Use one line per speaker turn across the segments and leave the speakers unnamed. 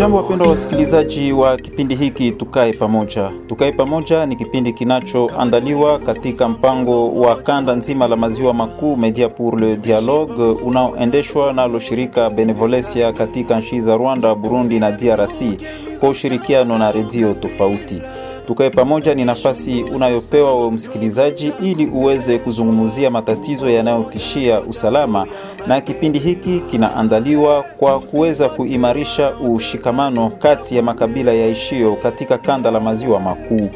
Hamjambo, wapendwa wasikilizaji wa kipindi hiki Tukae Pamoja. Tukae Pamoja ni kipindi kinachoandaliwa katika mpango wa kanda nzima la maziwa makuu Media pour le Dialogue unaoendeshwa nalo shirika Benevolencia katika nchi za Rwanda, Burundi na DRC kwa ushirikiano na redio tofauti. Tukae pamoja ni nafasi unayopewa wa msikilizaji ili uweze kuzungumzia matatizo yanayotishia usalama, na kipindi hiki kinaandaliwa kwa kuweza kuimarisha ushikamano kati ya makabila ya yaishio katika kanda la maziwa makuu.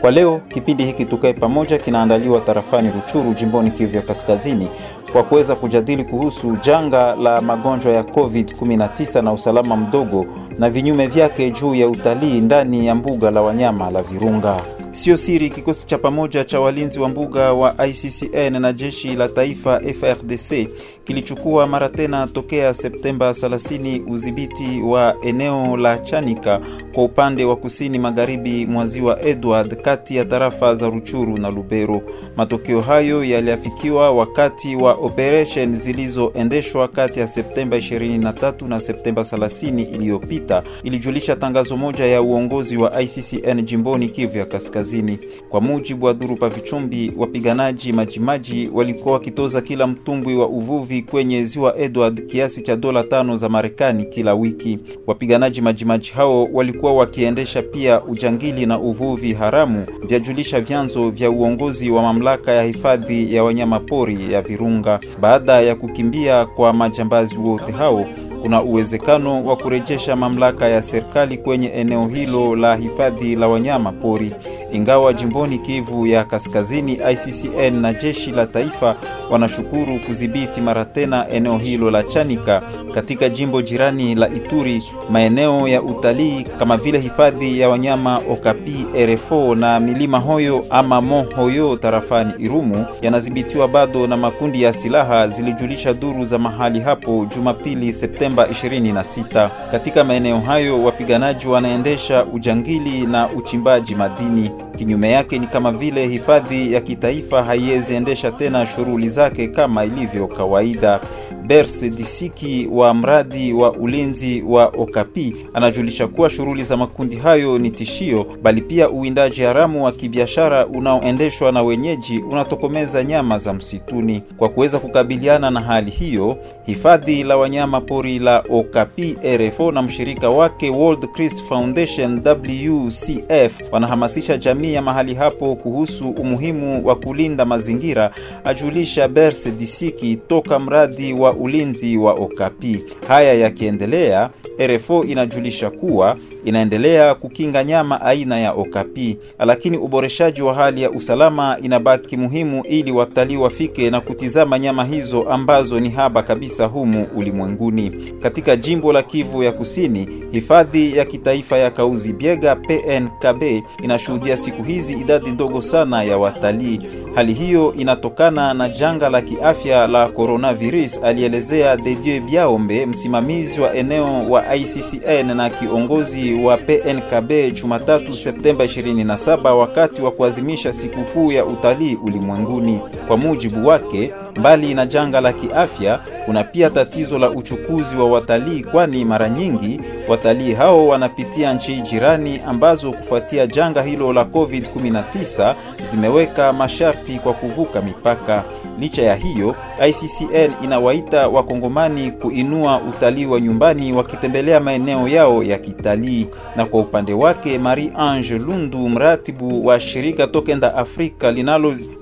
Kwa leo kipindi hiki tukae pamoja kinaandaliwa tarafani Ruchuru, jimboni kivya Kaskazini, kwa kuweza kujadili kuhusu janga la magonjwa ya COVID-19 na usalama mdogo na vinyume vyake juu ya utalii ndani ya mbuga la wanyama la Virunga. Sio siri, kikosi cha pamoja cha walinzi wa mbuga wa ICCN na jeshi la taifa FRDC kilichukua mara tena tokea Septemba 30 udhibiti wa eneo la Chanika kwa upande wa kusini magharibi mwa ziwa Edward kati ya tarafa za Ruchuru na Lubero. Matokeo hayo yaliafikiwa wakati wa operation zilizoendeshwa kati ya Septemba 23 na Septemba 30 iliyopita, ilijulisha tangazo moja ya uongozi wa ICCN jimboni Kivu ya Kaskazini. Kwa mujibu wa duru pa Vichumbi, wapiganaji majimaji walikuwa wakitoza kila mtumbwi wa uvuvi kwenye ziwa Edward kiasi cha dola tano za Marekani kila wiki. Wapiganaji majimaji hao walikuwa wakiendesha pia ujangili na uvuvi haramu, vyajulisha vyanzo vya uongozi wa mamlaka ya hifadhi ya wanyamapori ya Virunga. Baada ya kukimbia kwa majambazi wote hao kuna uwezekano wa kurejesha mamlaka ya serikali kwenye eneo hilo la hifadhi la wanyama pori. Ingawa jimboni Kivu ya Kaskazini, ICCN na jeshi la taifa wanashukuru kudhibiti mara tena eneo hilo la Chanika katika jimbo jirani la Ituri. Maeneo ya utalii kama vile hifadhi ya wanyama Okapi, RFO na milima Hoyo ama Mohoyo tarafani Irumu yanadhibitiwa bado na makundi ya silaha, zilijulisha duru za mahali hapo Jumapili Septemba 26. Katika maeneo hayo wapiganaji wanaendesha ujangili na uchimbaji madini. Kinyume yake ni kama vile hifadhi ya kitaifa haiwezi endesha tena shughuli zake kama ilivyo kawaida. Berse Disiki wa mradi wa ulinzi wa Okapi anajulisha kuwa shughuli za makundi hayo ni tishio, bali pia uwindaji haramu wa kibiashara unaoendeshwa na wenyeji unatokomeza nyama za msituni. Kwa kuweza kukabiliana na hali hiyo, hifadhi la wanyama pori la Okapi RFO na mshirika wake World Christ Foundation WCF wanahamasisha jamii ya mahali hapo kuhusu umuhimu wa kulinda mazingira, ajulisha Berse Disiki toka mradi wa ulinzi wa Okapi. Haya yakiendelea, RFO inajulisha kuwa inaendelea kukinga nyama aina ya Okapi, lakini uboreshaji wa hali ya usalama inabaki muhimu ili watalii wafike na kutizama nyama hizo ambazo ni haba kabisa humu ulimwenguni. Katika jimbo la Kivu ya Kusini, hifadhi ya kitaifa ya Kauzi Biega PNKB inashuhudia siku hizi idadi ndogo sana ya watalii. Hali hiyo inatokana na janga la kiafya la coronavirus, alielezea Dedieu Biaombe, msimamizi wa eneo wa ICCN na kiongozi wa PNKB Jumatatu Septemba 27 wakati wa kuadhimisha sikukuu ya utalii ulimwenguni. Kwa mujibu wake, mbali na janga la kiafya, kuna pia tatizo la uchukuzi wa watalii, kwani mara nyingi watalii hao wanapitia nchi jirani ambazo kufuatia janga hilo la COVID-19 zimeweka masharti kwa kuvuka mipaka. Licha ya hiyo, ICCN inawaita wakongomani kuinua utalii wa nyumbani wakitembelea maeneo yao ya kitalii. Na kwa upande wake, Marie Ange Lundu, mratibu wa shirika Tokenda Afrika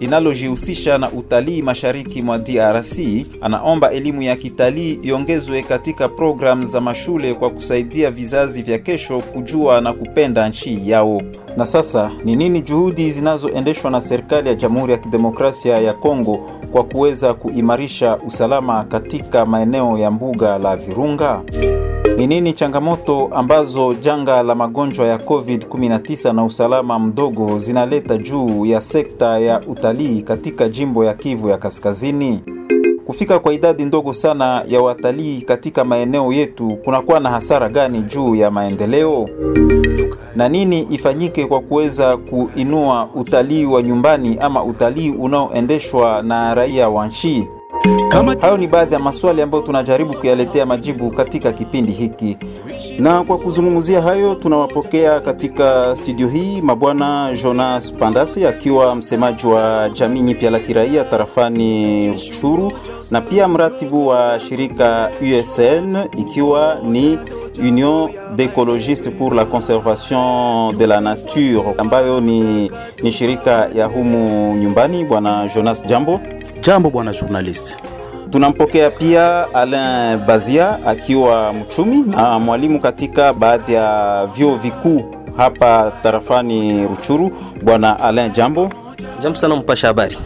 linalojihusisha linalo na utalii mashariki mwa DRC, anaomba elimu ya kitalii iongezwe katika programu za mashule kwa kusaidia vizazi vya kesho kujua na kupenda nchi yao. Na sasa ni nini juhudi zinazoendeshwa na serikali ya Jamhuri ya Kidemokrasia ya Kongo kwa kuweza kuimarisha usalama katika maeneo ya mbuga la Virunga? Ni nini changamoto ambazo janga la magonjwa ya COVID-19 na usalama mdogo zinaleta juu ya sekta ya utalii katika jimbo ya Kivu ya Kaskazini? Kufika kwa idadi ndogo sana ya watalii katika maeneo yetu kunakuwa na hasara gani juu ya maendeleo? Na nini ifanyike kwa kuweza kuinua utalii wa nyumbani ama utalii unaoendeshwa na raia wa nchi?
Kama
Hayo ni baadhi ya maswali ambayo tunajaribu kuyaletea majibu katika kipindi hiki, na kwa kuzungumzia hayo tunawapokea katika studio hii mabwana Jonas Pandasi akiwa msemaji wa jamii nyipya la kiraia tarafani Ruchuru na pia mratibu wa shirika USN ikiwa ni Union d'Ecologistes pour la Conservation de la Nature ambayo ni, ni shirika ya humu nyumbani. Bwana Jonas, jambo.
Jambo bwana journalist
Tunampokea pia Alain Bazia akiwa mchumi na mwalimu katika baadhi ya vyuo vikuu hapa tarafani Ruchuru. Bwana Alain, jambo.
Jambo sana mpasha habari.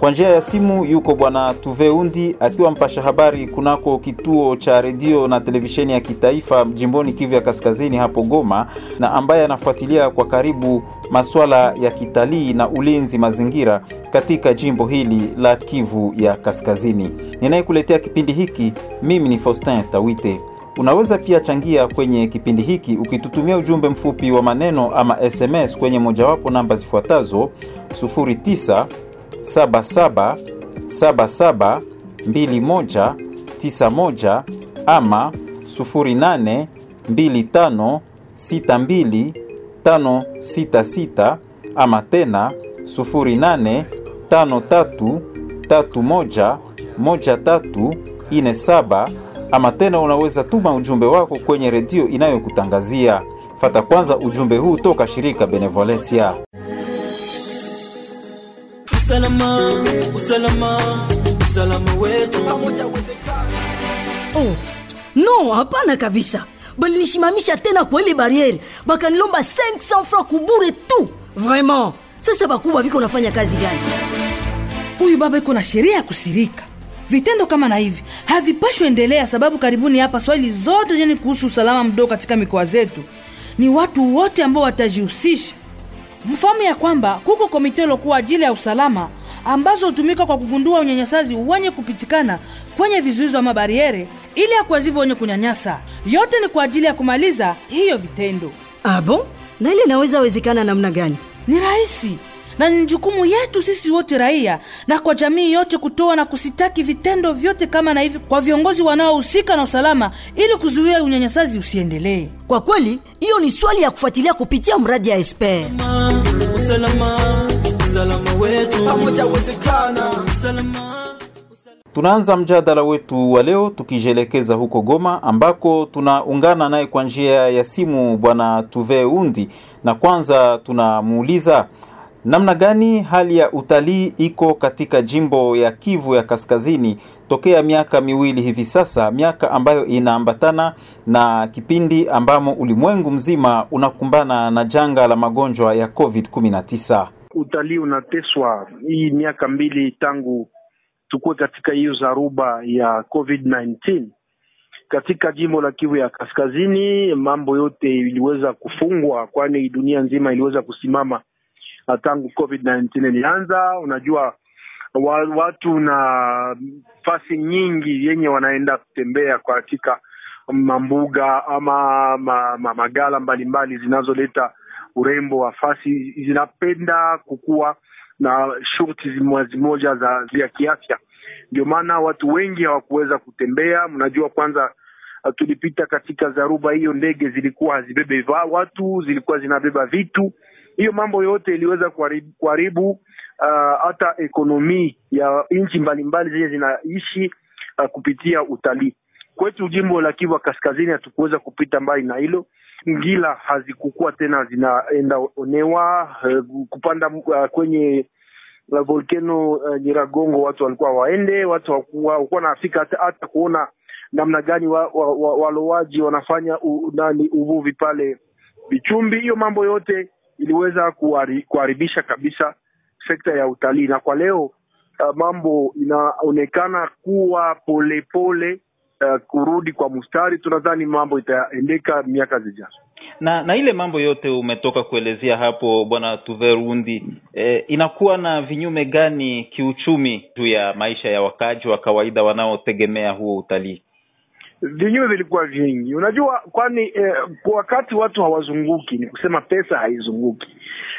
Kwa njia ya simu yuko bwana Tuveundi akiwa mpasha habari kunako kituo cha redio na televisheni ya kitaifa jimboni Kivu ya Kaskazini hapo Goma, na ambaye anafuatilia kwa karibu masuala ya kitalii na ulinzi mazingira katika jimbo hili la Kivu ya Kaskazini. Ninayekuletea kipindi hiki mimi ni Faustin Tawite. Unaweza pia changia kwenye kipindi hiki ukitutumia ujumbe mfupi wa maneno ama SMS kwenye mojawapo namba zifuatazo 09 77 77 21 91 ama 08 25 62 566 ama tena 08 53 31 13 47 ama tena unaweza tuma ujumbe wako kwenye redio inayokutangazia. Fata kwanza ujumbe huu toka shirika Benevolencia.
Usalama usalama usalama wetu pamoja uwezekana
Oh, no, hapana kabisa. Balinishimamisha tena kwa ile bariere, bakanilomba 500 francs kubure tu. Vraiment. Sasa bakubwa biko nafanya kazi gani?
huyu baba iko na sheria ya kusirika vitendo kama na hivi havipashwi endelea sababu karibuni hapa swali zote jeni kuhusu usalama mdogo katika mikoa zetu ni watu wote ambao watajihusisha mfahamu ya kwamba kuko komite lokuwa ajili ya usalama ambazo hutumika kwa kugundua unyanyasazi wenye kupitikana kwenye vizuizo wa mabariere ili ya wenye kunyanyasa yote ni kwa ajili ya kumaliza hiyo vitendo
abo bon? Na ile inaweza wezekana namna gani?
ni rahisi na ni jukumu yetu sisi wote raia na kwa jamii yote kutoa na kusitaki vitendo vyote kama na hivi kwa viongozi wanaohusika na usalama ili kuzuia unyanyasazi usiendelee.
Kwa kweli, hiyo ni swali ya kufuatilia kupitia mradi ya Esper.
Tunaanza mjadala wetu wa leo tukijielekeza huko Goma ambako tunaungana naye kwa njia ya simu bwana Tuve Undi, na kwanza tunamuuliza namna gani hali ya utalii iko katika jimbo ya Kivu ya Kaskazini tokea miaka miwili hivi sasa, miaka ambayo inaambatana na kipindi ambamo ulimwengu mzima unakumbana na janga la magonjwa ya COVID-19.
utalii unateswa hii miaka mbili tangu tukuwe katika hiyo zaruba ya COVID-19 katika jimbo la Kivu ya Kaskazini. Mambo yote iliweza kufungwa, kwani dunia nzima iliweza kusimama tangu COVID-19 ilianza. Unajua wa, watu na fasi nyingi yenye wanaenda kutembea kwa katika mambuga ama ma, ma, magala mbalimbali zinazoleta urembo wa fasi zinapenda kukuwa na shurti zimoja za ya kiafya. Ndio maana watu wengi hawakuweza kutembea. Mnajua kwanza, uh, tulipita katika dharuba hiyo, ndege zilikuwa hazibebe watu, zilikuwa zinabeba vitu. Hiyo mambo yote iliweza kuharibu, uh, hata ekonomi ya nchi mbalimbali zenye zinaishi uh, kupitia utalii. Kwetu jimbo la Kivu Kaskazini hatukuweza kupita mbali na hilo. Ngila hazikukua tena zinaenda onewa uh, kupanda uh, kwenye uh, volcano uh, Nyiragongo, watu walikuwa waende, watu walikuwa nafika hata, hata kuona namna gani wa, wa, wa, walowaji wanafanya u, nani uvuvi pale vichumbi Hiyo mambo yote iliweza kuharibisha kabisa sekta ya utalii, na kwa leo uh, mambo inaonekana kuwa polepole pole, uh, kurudi kwa mstari. Tunadhani mambo itaendeka miaka zijazo.
na na ile mambo yote umetoka kuelezea hapo bwana Tuverundi, eh, inakuwa na vinyume gani kiuchumi juu ya maisha ya wakaji wa kawaida wanaotegemea huo utalii?
Vinyume vilikuwa vingi. Unajua, kwani eh, kwa wakati watu hawazunguki ni kusema pesa haizunguki,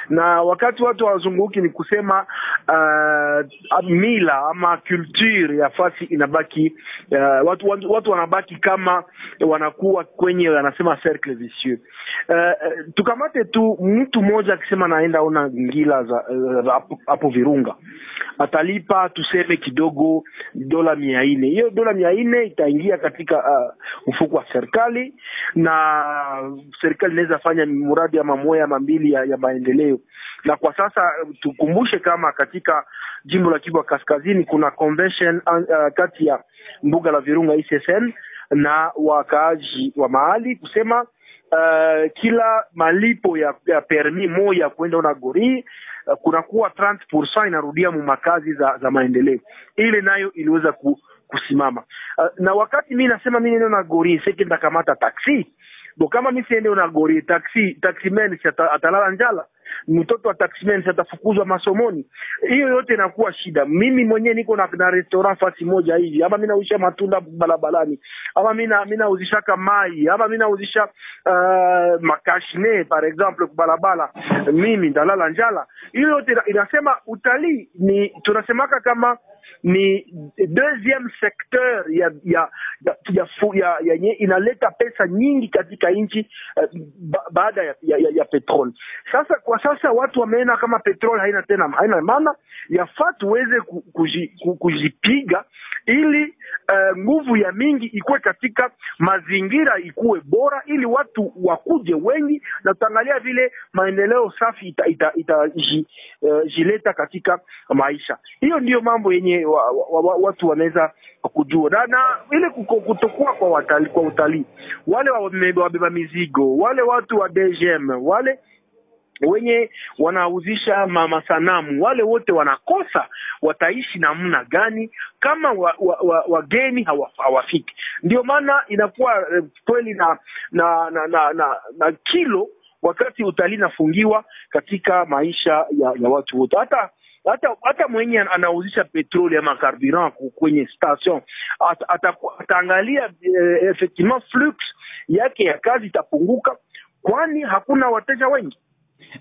na wakati watu hawazunguki ni kusema uh, mila ama culture ya fasi inabaki uh, watu, watu, watu wanabaki kama wanakuwa kwenye wanasema cercle vicieux. Uh, tukamate tu mtu mmoja akisema naenda ona ngila za uh, hapo- uh, Virunga atalipa tuseme kidogo dola mia nne. Hiyo dola mia nne itaingia katika uh, mfuko wa serikali, na serikali inaweza fanya muradi ama moya ama mbili ya, ya maendeleo. Na kwa sasa uh, tukumbushe kama katika jimbo la Kivu Kaskazini kuna convention uh, kati ya mbuga la Virunga ICSN na wakaaji wa mahali kusema uh, kila malipo ya, ya permi moja kwenda na gori uh, kunakuwa 30% inarudia mu makazi za, za maendeleo. Ile nayo iliweza ku, kusimama uh, na wakati mi nasema mi neno na gori seki ndakamata taksi bo kama mi siende na gori taxi ata, atalala njala mtoto wa taximen atafukuzwa masomoni hiyo yote inakuwa shida. Mimi mwenyewe niko na, na restaurant fasi moja hivi ama mi nauzisha matunda barabarani ama mi nauzishaka mai ama mi nauzisha uh, makashne par exemple kubalabala mimi ndalala njala. Hiyo yote inasema utalii ni tunasemaka kama ni deuxième secteur ya ya ya, ya, ya, ya, inaleta pesa nyingi katika nchi eh, ba, baada ya, ya, ya, ya petrol. Sasa kwa sasa watu wameona kama petrol haina tena haina maana, yafaa tuweze ku- kuji- ku- ili uh, nguvu ya mingi ikuwe katika mazingira ikuwe bora, ili watu wakuje wengi, na tutaangalia vile maendeleo safi ita, ita, ita, uh, katika maisha. Hiyo ndiyo mambo yenye wa, wa, wa, watu wanaweza kujua. Na, na ile kutokuwa kwa watali, kwa utalii, wale wabeba mizigo, wale watu wa DGM, wale wenye wanauzisha mama masanamu wale wote wanakosa wataishi namna gani? Kama wageni wa, wa, wa hawa- hawafiki. Ndio maana inakuwa eh, kweli na na na, na, na na kilo wakati utalii nafungiwa katika maisha ya, ya watu wote. Hata hata hata mwenye anauzisha petroli ama carburant kwenye station at, ata, ataangalia eh, effectivement flux yake ya kazi itapunguka kwani hakuna wateja wengi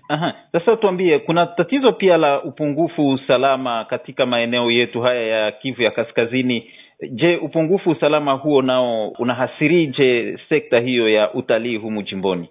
Aha. Sasa tuambie, kuna tatizo pia la upungufu usalama katika maeneo yetu haya ya Kivu ya Kaskazini. Je, upungufu usalama huo nao unahasirije sekta hiyo ya utalii humu jimboni?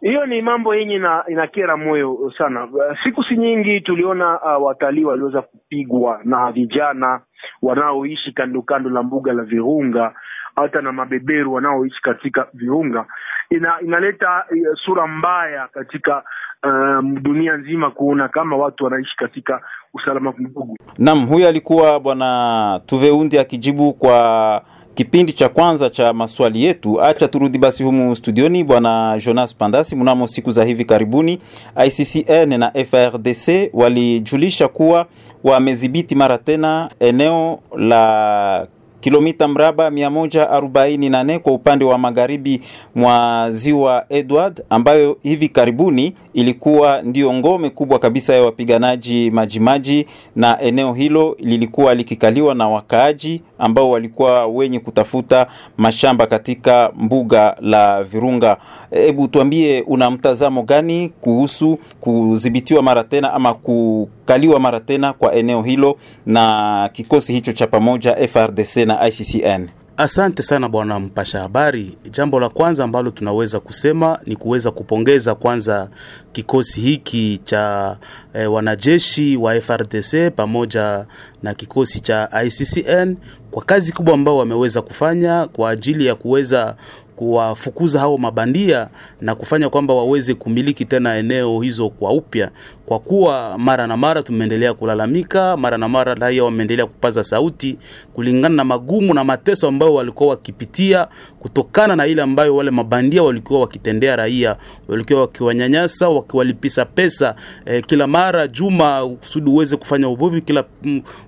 hiyo ni mambo yenye na inakera moyo sana. Siku si nyingi tuliona uh, watalii waliweza kupigwa na vijana wanaoishi kando kando la mbuga la Virunga, hata na mabeberu wanaoishi katika Virunga. Ina, inaleta uh, sura mbaya katika um, dunia nzima kuona kama watu wanaishi katika usalama mdogo.
Naam, huyu alikuwa bwana Tuveundi akijibu kwa kipindi cha kwanza cha maswali yetu. Acha turudi basi humu studioni, bwana Jonas Pandasi. Mnamo siku za hivi karibuni, ICCN na FRDC walijulisha kuwa wamedhibiti mara tena eneo la kilomita mraba 148 kwa upande wa magharibi mwa ziwa Edward, ambayo hivi karibuni ilikuwa ndio ngome kubwa kabisa ya wapiganaji majimaji, na eneo hilo lilikuwa likikaliwa na wakaaji ambao walikuwa wenye kutafuta mashamba katika mbuga la Virunga. Hebu tuambie, una mtazamo gani kuhusu kudhibitiwa mara tena ama kukaliwa mara tena kwa eneo hilo na kikosi hicho cha pamoja FRDC na ICCN?
Asante sana bwana mpasha habari. Jambo la kwanza ambalo tunaweza kusema ni kuweza kupongeza kwanza kikosi hiki cha e, wanajeshi wa FRDC pamoja na kikosi cha ICCN kwa kazi kubwa ambao wameweza kufanya kwa ajili ya kuweza kuwafukuza hao mabandia na kufanya kwamba waweze kumiliki tena eneo hizo kwa upya, kwa kuwa mara na mara tumeendelea kulalamika, mara na mara raia wameendelea kupaza sauti kulingana na magumu na mateso ambayo walikuwa wakipitia kutokana na ile ambayo wale mabandia walikuwa wakitendea raia, walikuwa wakiwanyanyasa, wakiwalipisa pesa eh, kila mara juma kusudi uweze kufanya uvuvi. Kila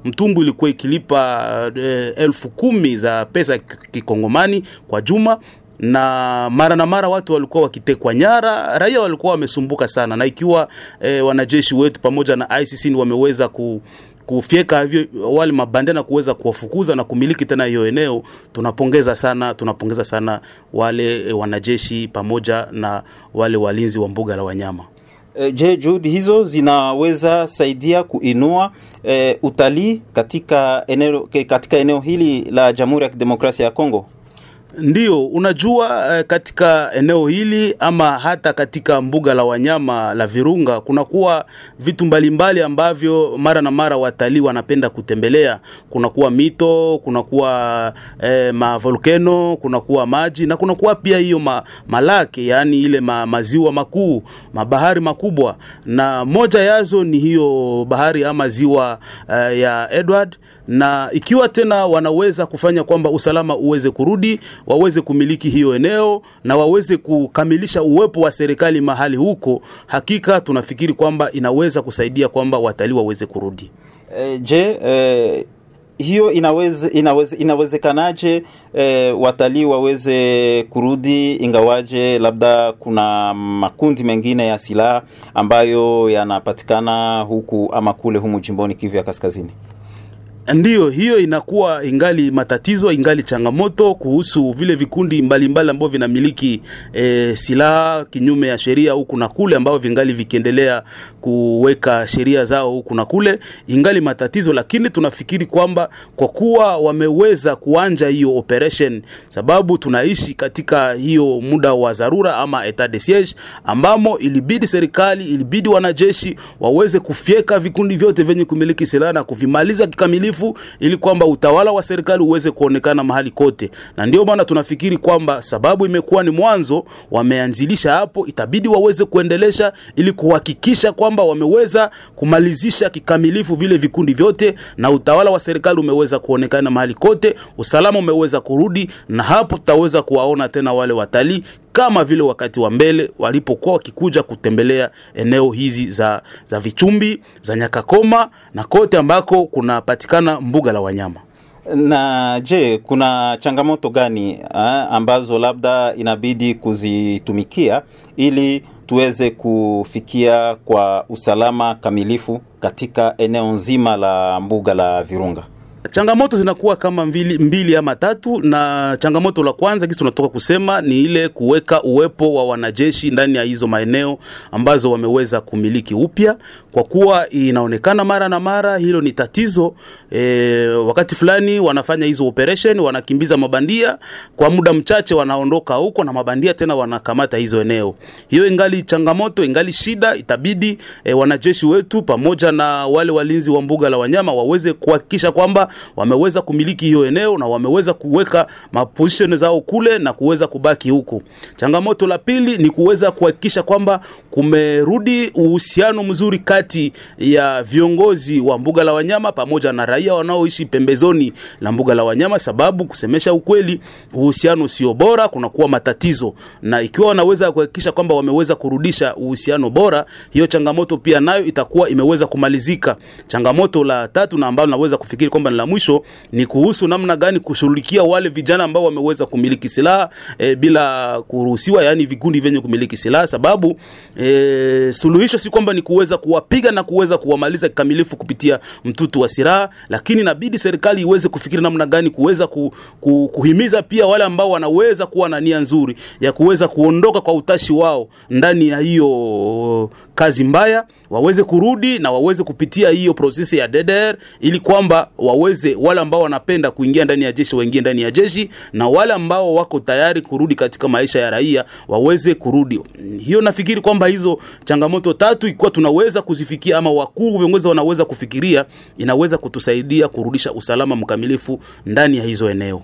mtumbu ilikuwa ikilipa eh, elfu kumi za pesa kikongomani kwa juma na mara na mara watu walikuwa wakitekwa nyara, raia walikuwa wamesumbuka sana, na ikiwa e, wanajeshi wetu pamoja na ICC wameweza ku kufyeka hivyo wale mabande na kuweza kuwafukuza na kumiliki tena hiyo eneo, tunapongeza sana, tunapongeza sana wale e, wanajeshi pamoja na wale walinzi wa mbuga la wanyama.
E, je, juhudi hizo zinaweza saidia kuinua e, utalii katika eneo, katika eneo hili la Jamhuri ya Kidemokrasia ya Kongo?
Ndiyo, unajua eh, katika eneo hili ama hata katika mbuga la wanyama la Virunga kunakuwa vitu mbalimbali ambavyo mara na mara watalii wanapenda kutembelea. Kunakuwa mito, kunakuwa eh, mavolkeno, kunakuwa maji na kunakuwa pia hiyo ma, malake, yaani ile ma, maziwa makuu, mabahari makubwa, na moja yazo ni hiyo bahari ama ziwa eh, ya Edward, na ikiwa tena wanaweza kufanya kwamba usalama uweze kurudi waweze kumiliki hiyo eneo na waweze kukamilisha uwepo wa serikali mahali huko, hakika tunafikiri kwamba inaweza kusaidia kwamba watalii waweze kurudi.
E, je, e, hiyo inaweze, inaweze, inawezekanaje e, watalii waweze kurudi ingawaje labda kuna makundi mengine ya silaha ambayo yanapatikana huku ama kule humu jimboni Kivu ya Kaskazini?
Ndiyo, hiyo inakuwa ingali matatizo, ingali changamoto kuhusu vile vikundi mbalimbali ambavyo vinamiliki e, silaha kinyume ya sheria huku na kule, ambavyo vingali vikiendelea kuweka sheria zao huku na kule, ingali matatizo, lakini tunafikiri kwamba kwa kuwa wameweza kuanja hiyo operation, sababu tunaishi katika hiyo muda wa dharura ama etat de siege, ambamo ilibidi serikali, ilibidi wanajeshi waweze kufyeka vikundi vyote vyenye kumiliki silaha na kuvimaliza kikamilifu ili kwamba utawala wa serikali uweze kuonekana mahali kote, na ndio maana tunafikiri kwamba sababu imekuwa ni mwanzo, wameanzilisha hapo, itabidi waweze kuendelesha ili kuhakikisha kwamba wameweza kumalizisha kikamilifu vile vikundi vyote, na utawala wa serikali umeweza kuonekana mahali kote, usalama umeweza kurudi, na hapo tutaweza kuwaona tena wale watalii kama vile wakati wa mbele walipokuwa wakikuja kutembelea eneo hizi za, za Vichumbi za Nyakakoma na kote ambako kunapatikana mbuga la wanyama.
Na je, kuna changamoto gani ha, ambazo labda inabidi kuzitumikia ili tuweze kufikia kwa usalama kamilifu katika eneo nzima la mbuga la Virunga?
Changamoto zinakuwa kama mbili, mbili ama tatu, na changamoto la kwanza kisi tunatoka kusema ni ile kuweka uwepo wa wanajeshi ndani ya hizo maeneo ambazo wameweza kumiliki upya, kwa kuwa inaonekana mara na mara hilo ni tatizo. E, wakati fulani wanafanya hizo operation, wanakimbiza mabandia kwa muda mchache, wanaondoka huko na mabandia tena wanakamata hizo eneo. Hiyo ingali changamoto, ingali shida. Itabidi e, wanajeshi wetu pamoja na wale walinzi wa mbuga la wanyama waweze kuhakikisha kwamba wameweza kumiliki hiyo eneo na wameweza kuweka maposition zao kule na kuweza kubaki huko. Changamoto la pili ni kuweza kuhakikisha kwamba kumerudi uhusiano mzuri kati ya viongozi wa mbuga la wanyama pamoja na raia wanaoishi pembezoni la mbuga la wanyama, sababu kusemesha ukweli, uhusiano sio bora, kunakuwa matatizo, na ikiwa wanaweza kuhakikisha kwamba wameweza kurudisha uhusiano bora, hiyo changamoto pia nayo itakuwa imeweza kumalizika. Changamoto la tatu na ambalo naweza kufikiri kwamba la mwisho ni kuhusu namna gani kushughulikia wale vijana ambao wameweza kumiliki silaha e, bila kuruhusiwa, yani vikundi vyenye kumiliki silaha, sababu e, suluhisho si kwamba ni kuweza kuwapiga na kuweza kuwamaliza kikamilifu kupitia mtutu wa silaha, lakini inabidi serikali iweze kufikiri namna gani kuweza ku, ku, kuhimiza pia wale ambao wanaweza kuwa na nia nzuri ya kuweza kuondoka kwa utashi wao ndani ya hiyo kazi mbaya, waweze kurudi na waweze kupitia hiyo prosesi ya DDR ili kwamba waweze wale ambao wanapenda kuingia ndani ya jeshi waingie ndani ya jeshi, na wale ambao wako tayari kurudi katika maisha ya raia waweze kurudi. Hiyo nafikiri kwamba hizo changamoto tatu ikiwa tunaweza kuzifikia ama wakuu viongozi wanaweza kufikiria, inaweza kutusaidia kurudisha usalama mkamilifu ndani ya hizo eneo.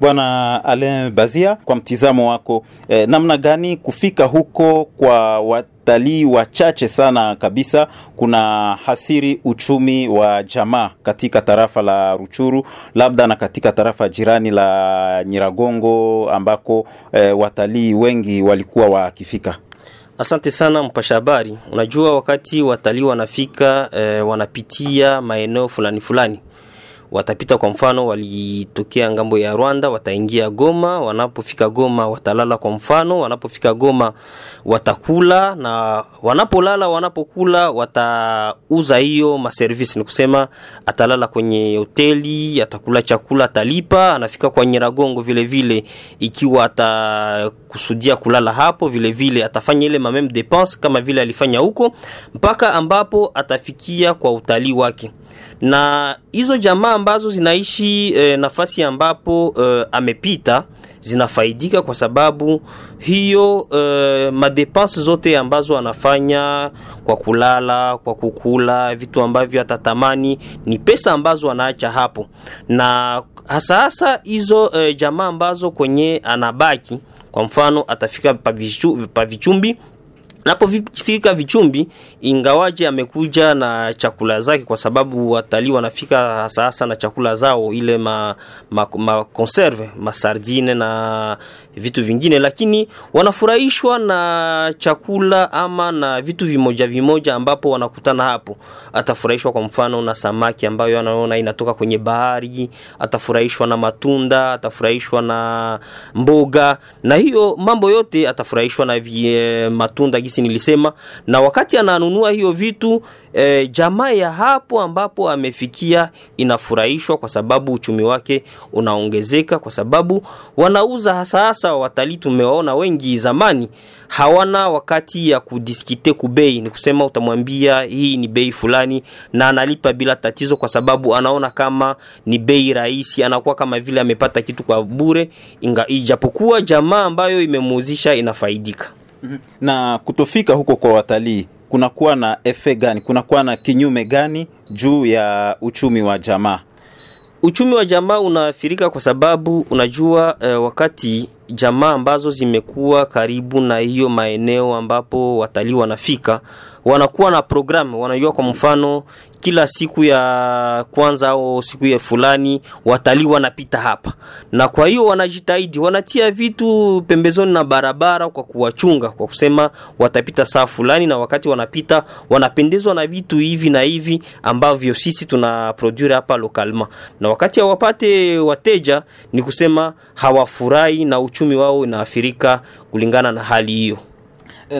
Bwana Alain Bazia, kwa mtizamo wako eh, namna gani kufika huko kwa watalii wachache sana kabisa kuna hasiri uchumi wa jamaa katika tarafa la Ruchuru, labda na katika tarafa jirani la Nyiragongo ambako eh, watalii wengi walikuwa wakifika?
Asante sana mpasha habari. Unajua, wakati watalii wanafika eh, wanapitia maeneo fulani fulani watapita kwa mfano walitokea ng'ambo ya Rwanda wataingia Goma wanapofika Goma watalala kwa mfano wanapofika Goma watakula na wanapolala wanapokula watauza hiyo maservisi. ni kusema atalala kwenye hoteli atakula chakula atalipa anafika kwa Nyiragongo vile vile ikiwa atakusudia kulala hapo vile vile atafanya ile mameme dépense kama vile alifanya huko mpaka ambapo atafikia kwa utalii wake na hizo jamaa ambazo zinaishi e, nafasi ambapo e, amepita zinafaidika kwa sababu hiyo e, madepense zote ambazo anafanya kwa kulala kwa kukula vitu ambavyo atatamani ni pesa ambazo anaacha hapo. Na hasa hasa hizo e, jamaa ambazo kwenye anabaki kwa mfano atafika pavichu, pavichumbi napofika vichumbi ingawaje amekuja na chakula zake kwa sababu watalii wanafika hasa na chakula zao ile ma, ma, ma conserve masardine na vitu vingine lakini wanafurahishwa na chakula ama na vitu vimoja vimoja ambapo wanakutana hapo. Atafurahishwa kwa mfano na samaki ambayo anaona inatoka kwenye bahari atafurahishwa na matunda atafurahishwa na mboga na hiyo mambo yote atafurahishwa na vie, matunda gisi nilisema. Na wakati ananunua hiyo vitu e, jamaa ya hapo ambapo amefikia inafurahishwa kwa sababu uchumi wake unaongezeka kwa sababu wanauza hasa hasa watalii tumewaona wengi zamani hawana wakati ya kudiskite kubei. Ni kusema utamwambia hii ni bei fulani na analipa bila tatizo kwa sababu anaona kama ni bei rahisi. Anakuwa kama vile amepata kitu kwa bure ijapokuwa jamaa ambayo imemuuzisha inafaidika
na kutofika huko kwa watalii kunakuwa na efe gani? Kunakuwa na kinyume gani juu ya uchumi wa jamaa?
Uchumi wa jamaa unaathirika kwa sababu unajua eh, wakati jamaa ambazo zimekuwa karibu na hiyo maeneo ambapo watalii wanafika wanakuwa na programu wanajua kwa mfano kila siku ya kwanza au siku ya fulani watalii wanapita hapa. Na kwa hiyo wanajitahidi wanatia vitu pembezoni na barabara kwa kuwachunga kwa kusema watapita saa fulani na wakati wanapita wanapendezwa na vitu hivi na hivi ambavyo sisi tuna produce hapa lokalma na wakati hawapate wateja ni kusema hawafurahi na uchumi wao unaathirika kulingana na hali hiyo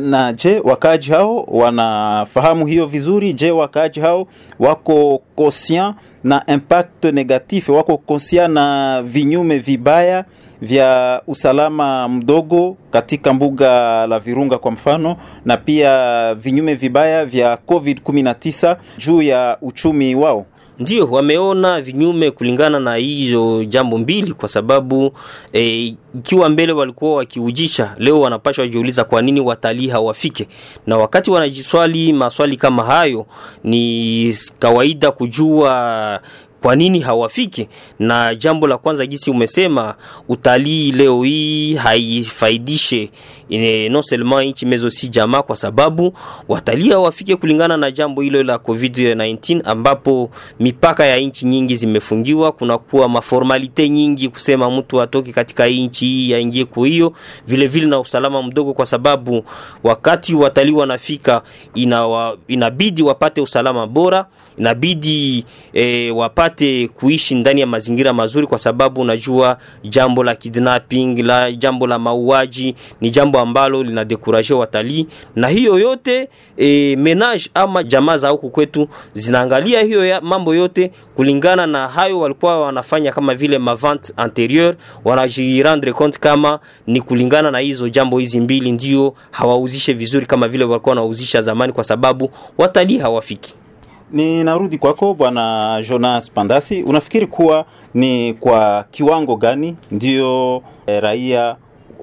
na je wakaaji hao wanafahamu hiyo vizuri je wakaaji hao wako conscient na impact negatif wako conscient na vinyume vibaya vya usalama mdogo katika mbuga la Virunga kwa mfano, na pia vinyume vibaya vya COVID-19 juu ya uchumi wao.
Ndio wameona vinyume kulingana na hizo jambo mbili kwa sababu ikiwa e, ikiwa mbele walikuwa wakiujicha leo wanapashwa wajiuliza kwa nini watalii hawafike. Na wakati wanajiswali maswali kama hayo ni kawaida kujua kwa nini hawafiki? Na jambo la kwanza gisi umesema utalii leo hii haifaidishe non seulement nchi mezo si jamaa kwa sababu watalii hawafike kulingana na jambo hilo la covid-19 ambapo mipaka ya nchi nyingi zimefungiwa. Kunakuwa maformalite nyingi kusema mtu atoke katika nchi hii aingie kwa hiyo. Vile vile na usalama mdogo kwa sababu wakati watalii wanafika inawa, inabidi wapate usalama bora inabidi e, wapate kuishi ndani ya mazingira mazuri kwa sababu unajua jambo la kidnapping la jambo la mauaji ni jambo ambalo linadekuraje watalii. Na hiyo yote e, menage ama jamaa za huku kwetu zinaangalia hiyo ya, mambo yote kulingana na hayo walikuwa wanafanya kama vile mavante anterieur wanajirendre compte kama ni kulingana na hizo jambo hizi mbili ndio hawauzishe vizuri kama vile walikuwa wanauzisha zamani kwa sababu watalii hawafiki
Ninarudi kwako bwana Jonas Pandasi, unafikiri kuwa ni kwa kiwango gani ndio e, raia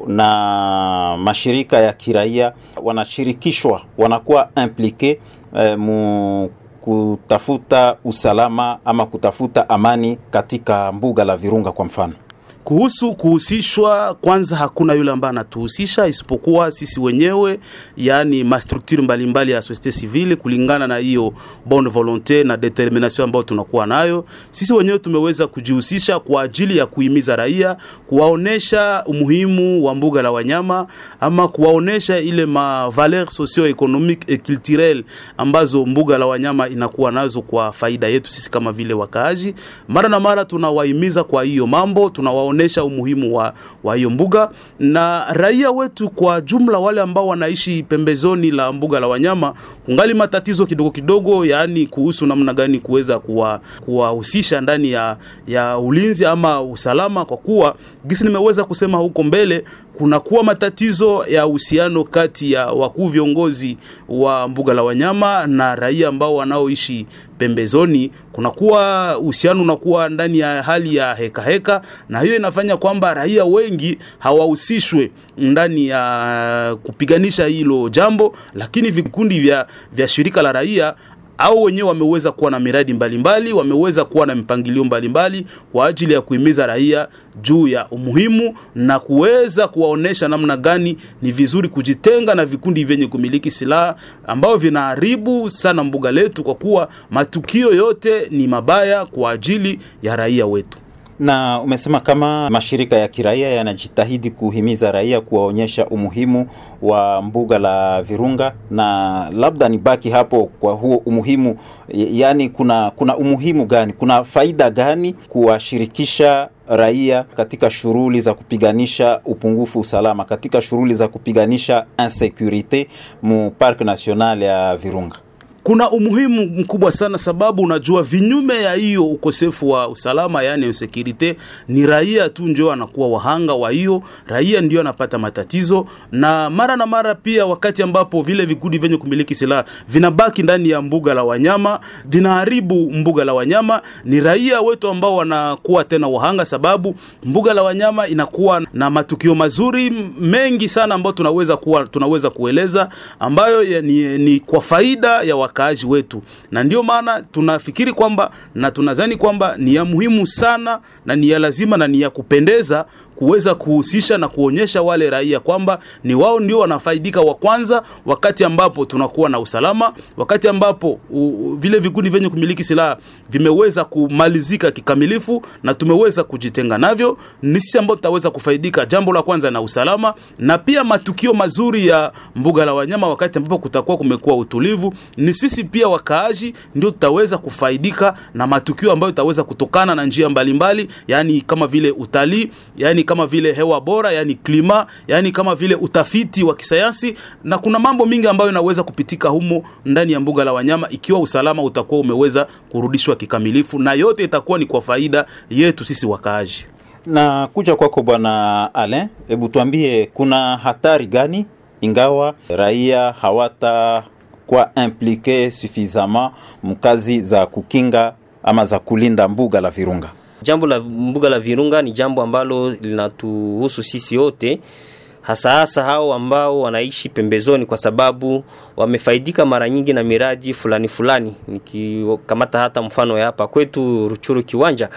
na mashirika ya kiraia wanashirikishwa wanakuwa implike e, mu kutafuta usalama ama kutafuta amani katika mbuga la Virunga kwa mfano?
Kuhusu kuhusishwa, kwanza hakuna yule ambaye anatuhusisha isipokuwa sisi wenyewe, yaani mastrukturi mbalimbali ya societe civile, kulingana na hiyo bonne volonté na determination ambayo tunakuwa nayo. Sisi wenyewe tumeweza kujihusisha kwa ajili ya kuhimiza raia, kuwaonesha umuhimu wa mbuga la wanyama ama kuwaonesha ile ma valeur socio-economique et culturelle ambazo mbuga la wanyama inakuwa nazo kwa faida yetu sisi kama vile wakaaji. Mara na mara tunawahimiza kwa hiyo mambo, tunawaonesha umuhimu wa wa hiyo mbuga. Na raia wetu kwa jumla, wale ambao wanaishi pembezoni la mbuga la wanyama, kungali matatizo kidogo kidogo, yaani kuhusu namna gani kuweza kuwa kuwahusisha ndani ya ya ulinzi ama usalama, kwa kuwa gisi nimeweza kusema huko mbele, kunakuwa matatizo ya uhusiano kati ya wakuu viongozi wa mbuga la wanyama na raia ambao wanaoishi pembezoni. Kunakuwa uhusiano unakuwa ndani ya hali ya hekaheka heka, na hiyo inafanya kwamba raia wengi hawahusishwe ndani ya kupiganisha hilo jambo, lakini vikundi vya, vya shirika la raia au wenyewe wameweza kuwa na miradi mbalimbali wameweza kuwa na mpangilio mbalimbali kwa ajili ya kuhimiza raia juu ya umuhimu na kuweza kuwaonesha namna gani ni vizuri kujitenga na vikundi vyenye kumiliki silaha ambao vinaharibu sana mbuga letu, kwa kuwa matukio yote ni mabaya kwa ajili ya raia wetu
na umesema kama mashirika ya kiraia yanajitahidi kuhimiza raia kuwaonyesha umuhimu wa mbuga la Virunga, na labda nibaki hapo kwa huo umuhimu, yaani kuna kuna umuhimu gani, kuna faida gani kuwashirikisha raia katika shughuli za kupiganisha upungufu usalama, katika shughuli za kupiganisha insecurite mu park national ya Virunga?
Kuna umuhimu mkubwa sana sababu unajua vinyume ya hiyo ukosefu wa usalama yani insecurity ni raia tu ndio anakuwa wahanga wa hiyo raia ndio anapata matatizo na mara na mara pia wakati ambapo vile vikundi vyenye kumiliki silaha vinabaki ndani ya mbuga la wanyama vinaharibu mbuga la wanyama ni raia wetu ambao wanakuwa tena wahanga sababu mbuga la wanyama inakuwa na matukio mazuri mengi sana ambayo tunaweza kuwa tunaweza kueleza ambayo ni, ni kwa faida ya wakaaji wetu, na ndio maana tunafikiri kwamba na tunadhani kwamba ni ya muhimu sana na ni ya lazima na ni ya kupendeza kuweza kuhusisha na kuonyesha wale raia kwamba ni wao ndio wanafaidika wa kwanza, wakati ambapo tunakuwa na usalama, wakati ambapo u, vile vikundi vyenye kumiliki silaha vimeweza kumalizika kikamilifu na tumeweza kujitenga navyo, ni sisi ambao tutaweza kufaidika, jambo la kwanza na usalama, na pia matukio mazuri ya mbuga la wanyama, wakati ambapo kutakuwa kumekuwa utulivu, ni sisi pia wakaaji ndio tutaweza kufaidika na matukio ambayo tutaweza kutokana na njia mbalimbali mbali, yani kama vile utalii, yani kama vile hewa bora, yani klima, yani kama vile utafiti wa kisayansi, na kuna mambo mingi ambayo inaweza kupitika humo ndani ya mbuga la wanyama, ikiwa usalama utakuwa umeweza kurudishwa kikamilifu, na yote itakuwa ni kwa faida yetu sisi wakaaji.
Na kuja kwako Bwana Alain, hebu tuambie kuna hatari gani ingawa raia hawatakuwa implike suffisamment mkazi za kukinga ama za kulinda mbuga la Virunga?
Jambo la mbuga la Virunga ni jambo ambalo linatuhusu sisi wote, hasa hasa hao ambao wanaishi pembezoni, kwa sababu wamefaidika mara nyingi na miradi fulani fulani. Nikikamata hata mfano ya hapa kwetu Ruchuru kiwanja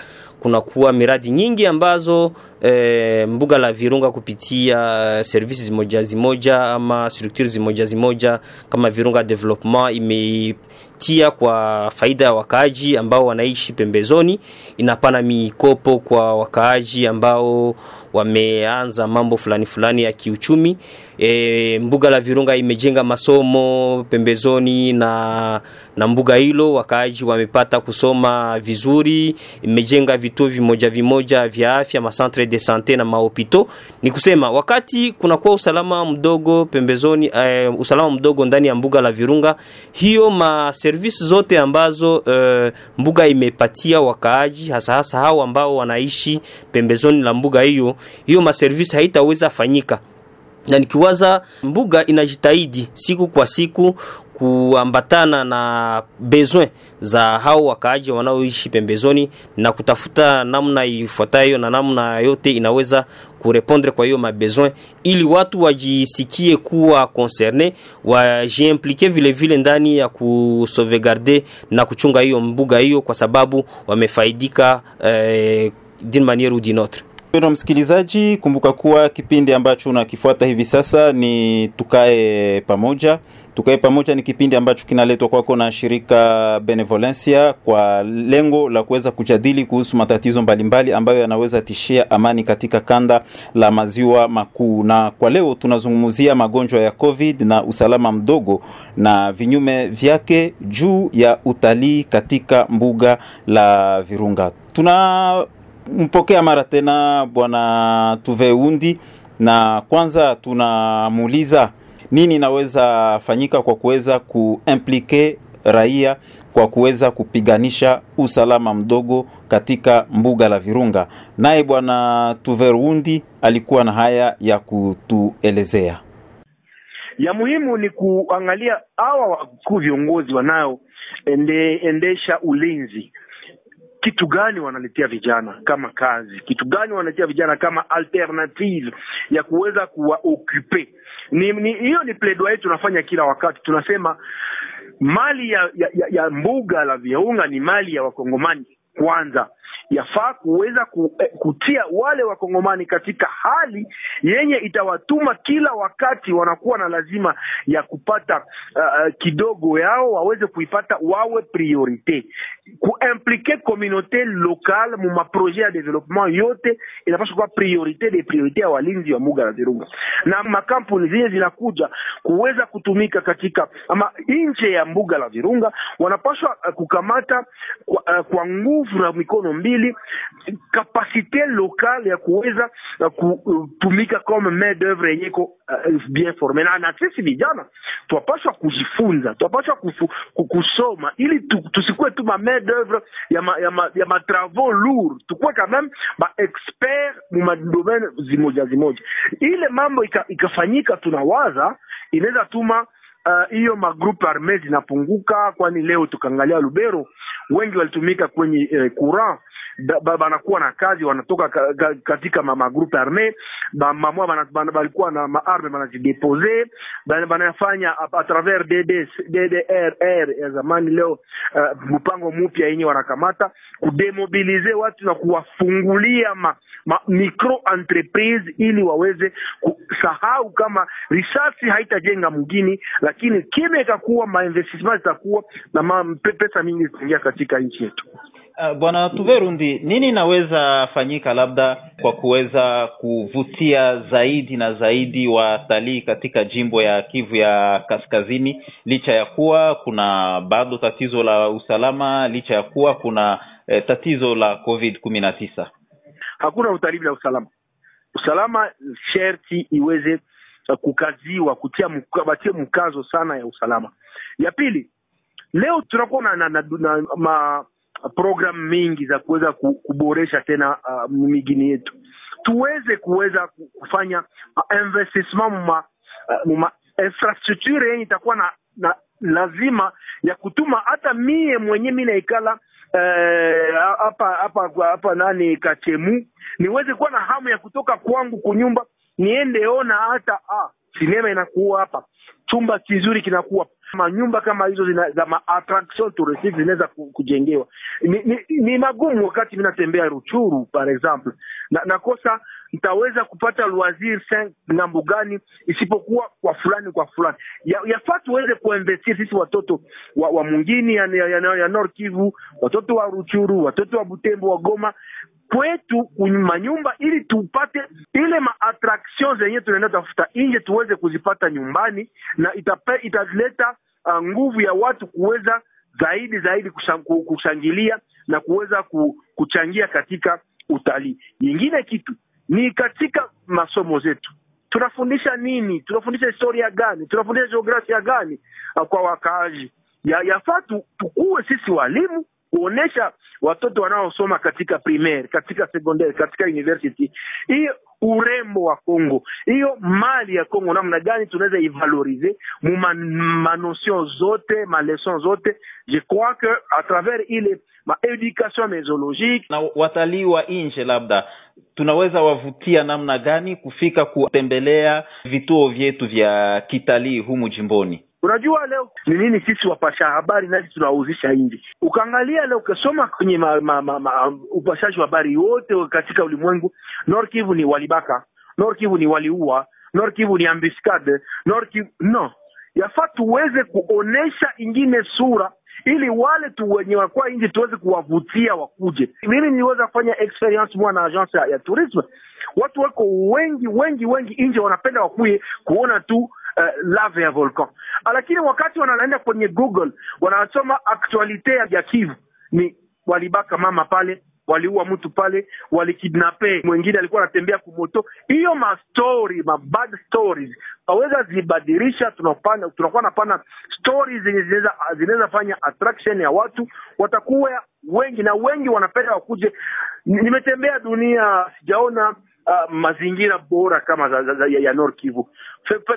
kuna kuwa miradi nyingi ambazo e, mbuga la Virunga kupitia servisi zimoja zimoja ama structures zimoja zimoja kama Virunga Development imetia kwa faida ya wakaaji ambao wanaishi pembezoni, inapana mikopo kwa wakaaji ambao wameanza mambo fulani fulani ya kiuchumi. E, mbuga la Virunga imejenga masomo pembezoni na, na mbuga hilo, wakaaji wamepata kusoma vizuri, imejenga vituo vimoja vimoja vya afya, macentre de sante na mahopito. Ni kusema wakati kunakuwa usalama mdogo pembezoni, uh, usalama mdogo ndani ya mbuga la Virunga, hiyo ma service zote ambazo uh, mbuga imepatia wakaaji, hasa hasa hao ambao wanaishi pembezoni la mbuga hiyo, hiyo ma service haitaweza fanyika na nikiwaza mbuga inajitahidi siku kwa siku kuambatana na besoin za hao wakaaji wanaoishi pembezoni na kutafuta namna ifuatayo na namna yote inaweza kurepondre kwa hiyo mabesoin, ili watu wajisikie kuwa concerne, wajiimplike vile vile ndani ya kusauvegarde na kuchunga hiyo mbuga hiyo, kwa sababu wamefaidika eh, d'une manière ou d'une autre.
Msikilizaji, kumbuka kuwa kipindi ambacho unakifuata hivi sasa ni tukae pamoja. Tukae pamoja ni kipindi ambacho kinaletwa kwako na shirika Benevolencia kwa lengo la kuweza kujadili kuhusu matatizo mbalimbali ambayo yanaweza tishia amani katika kanda la maziwa makuu. Na kwa leo tunazungumzia magonjwa ya COVID na usalama mdogo na vinyume vyake juu ya utalii katika mbuga la Virunga. Tunampokea mara tena bwana Tuveundi, na kwanza tunamuuliza nini inaweza fanyika kwa kuweza kuimplike raia kwa kuweza kupiganisha usalama mdogo katika mbuga la Virunga. Naye bwana Tuverundi alikuwa na haya ya kutuelezea.
ya muhimu ni kuangalia hawa wakuu viongozi wanaoendesha ulinzi kitu gani wanaletea vijana kama kazi, kitu gani wanaletea vijana kama alternative ya kuweza kuwaokupe. Ni ni- hiyo ni plaidoyer tunafanya kila wakati, tunasema mali ya, ya, ya, ya mbuga la Virunga ni mali ya wakongomani kwanza yafaa kuweza ku, eh, kutia wale wakongomani katika hali yenye itawatuma kila wakati wanakuwa na lazima ya kupata uh, kidogo yao waweze kuipata wawe priorite. Kuimplike communauté locale mu maproje ya development yote inapaswa kuwa priorite de priorite ya walinzi wa muga la Virunga na makampuni zenye zinakuja kuweza kutumika katika ama nje ya mbuga la Virunga wanapaswa uh, kukamata kwa, uh, kwa nguvu na mikono mbili kapasite lokale ya kuweza uh, kutumika kama main d'oeuvre yenye iko uh, bien forme na, na sisi vijana twapashwa kujifunza twapashwa kusoma ili tu, tusikuwe tu ma main d'oeuvre ya ma, ya ma, ya ma travaux lourds. Tukuwe quand même ba expert mu madomaine zimoja zimoja. Ile mambo ika, ikafanyika tunawaza inaweza tuma hiyo uh, hiyo magrupu arme zinapunguka, kwani leo tukaangalia Lubero wengi walitumika kwenye eh, courant banakuwa na kazi wanatoka ka, ka, katika magrupe arme ba- mamwa bana- bana- balikuwa na maarme banazidepose bana- banafanya a, travers DDRR ya zamani leo uh, mpango mpya yenye wanakamata kudemobilize watu na kuwafungulia ma, ma micro entreprise ili waweze kusahau kama risasi haitajenga mgini, lakini kime ikakuwa mainvestissement zitakuwa na ma, pesa mingi zitaingia katika nchi yetu.
Uh, Bwana Tuverundi, nini inaweza fanyika labda kwa kuweza kuvutia zaidi na zaidi watalii katika jimbo ya Kivu ya Kaskazini, licha ya kuwa kuna bado tatizo la usalama, licha ya kuwa kuna eh, tatizo la COVID kumi na tisa?
Hakuna utalii bila usalama. Usalama sherti iweze kukaziwa, kutia batie mkazo sana ya usalama. Ya pili, leo tunakuwa na, na, na, na ma program mingi za kuweza kuboresha tena uh, migini yetu, tuweze kuweza kufanya uh, uh, infrastructure yenye itakuwa na, na lazima ya kutuma hata mie mwenye mi naikala eh, hapa hapa hapa nani Kachemu niweze kuwa na hamu ya kutoka kwangu kunyumba niende ona hata ah, sinema inakuwa hapa, chumba kizuri kinakuwa manyumba kama hizo zina, za ma attraction touristique zinaweza kujengewa. Ni, ni, ni magumu wakati minatembea Ruchuru par exemple na, nakosa nitaweza kupata loisir 5 ng'ambo gani isipokuwa kwa fulani kwa fulani. Ya- Yafaa tuweze kuinvestir sisi watoto wa, wa mungini ya, ya, ya, ya Nord Kivu, watoto wa Ruchuru, watoto wa Butembo, wa Goma kwetu kwenye nyumba, ili tupate ile ma attraction zenye tunaenda tafuta nje tuweze kuzipata nyumbani, na itape, italeta uh, nguvu ya watu kuweza zaidi zaidi kushangilia na kuweza kuchangia katika utalii. Nyingine kitu ni katika masomo zetu tunafundisha nini? Tunafundisha historia gani? Tunafundisha jiografia gani uh, kwa wakaaji? Ya, tukuwe sisi walimu kuonesha watoto wanaosoma katika primaire, katika secondaire, katika university hiyo urembo wa Kongo, hiyo mali ya Kongo, namna gani tunaweza ivalorize mu ma- manotion zote maleson zote. Je crois que à travers ile ma education mesologique
Na watalii wa nje labda tunaweza wavutia namna gani kufika kutembelea vituo vyetu vya kitalii humu jimboni?
Unajua leo ni nini sisi wapasha habari nasi tunauzisha nje. Ukaangalia leo ukasoma kwenye ma, ma, ma, ma, upashaji wa habari wote katika ulimwengu, Nord Kivu ni walibaka, Nord Kivu ni waliua, Nord Kivu ni ambiskade, Nord Kivu no, yafaa tuweze kuonesha ingine sura ili wale tu wenye wakuwa nje tuweze kuwavutia wakuje. Mimi niliweza kufanya experience mwa na agence ya, ya tourisme, watu wako wengi wengi wengi nje wanapenda wakuye kuona tu uh, lava ya volcan, lakini wakati wanaenda kwenye Google wanasoma aktualite ya Kivu. Ni walibaka mama pale waliua mtu pale, walikidnape mwingine alikuwa anatembea kumoto. Hiyo ma story ma bad stories aweza zibadilisha, tunakuwa napana stories zenye zinaweza fanya attraction ya watu, watakuwa wengi na wengi wanapenda wakuje. Nimetembea dunia, sijaona Uh, mazingira bora kama za, za, za, ya Nord Kivu.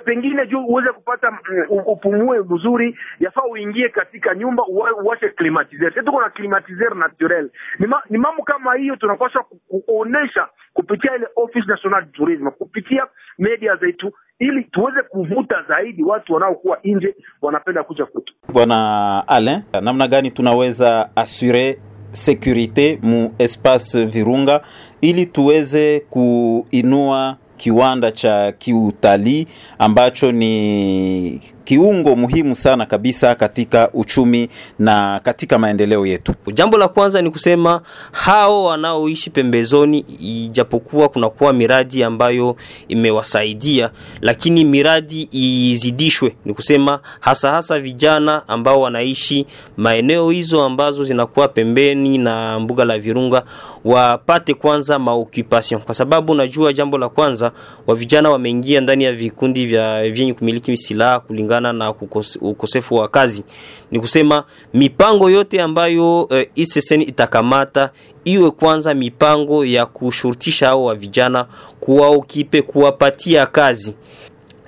Pengine juu uweze kupata mm, upumue mzuri, yafaa uingie katika nyumba uwashe climatizer. Sisi tuko na climatizer naturel. Ni, ma, ni mambo kama hiyo tunapaswa kuonesha kupitia ile Office National Tourism, kupitia media zetu ili tuweze kuvuta zaidi watu wanaokuwa nje wanapenda kuja kwetu.
Bwana Alain, namna gani tunaweza asure securite mu espace Virunga ili tuweze kuinua kiwanda cha kiutalii ambacho ni kiungo muhimu sana kabisa katika uchumi na katika maendeleo yetu.
Jambo la kwanza ni kusema hao wanaoishi pembezoni, ijapokuwa kunakuwa miradi ambayo imewasaidia, lakini miradi izidishwe. Ni kusema hasa hasa vijana ambao wanaishi maeneo hizo ambazo zinakuwa pembeni na mbuga la Virunga wapate kwanza maoccupation, kwa sababu najua jambo la kwanza wa vijana wameingia ndani ya vikundi vya vyenye kumiliki silaha kulingana na kukose, ukosefu wa kazi. Ni kusema mipango yote ambayo uh, ISSN itakamata iwe kwanza mipango ya kushurutisha hao wa vijana kuwaokipe, kuwapatia kazi.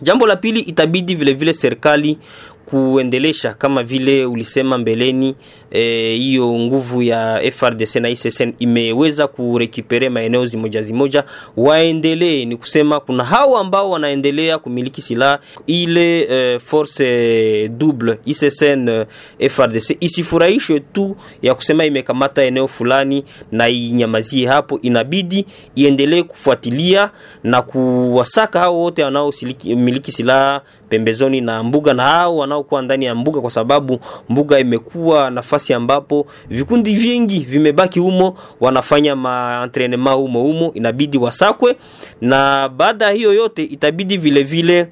Jambo la pili, itabidi vilevile vile serikali kuendelesha kama vile ulisema mbeleni hiyo e, nguvu ya FRDC na ISSN imeweza kurekipere maeneo zimoja zimoja, waendelee. Ni kusema kuna hao ambao wanaendelea kumiliki silaha ile e, force double ISSN FRDC isifurahishwe tu ya kusema imekamata eneo fulani na inyamazie hapo, inabidi iendelee kufuatilia na kuwasaka hao wote wanaomiliki silaha pembezoni na mbuga na hao wanaokuwa ndani ya mbuga, kwa sababu mbuga imekuwa nafasi ambapo vikundi vingi vimebaki humo, wanafanya maentrenema humo humo, inabidi wasakwe. Na baada ya hiyo yote itabidi vilevile vile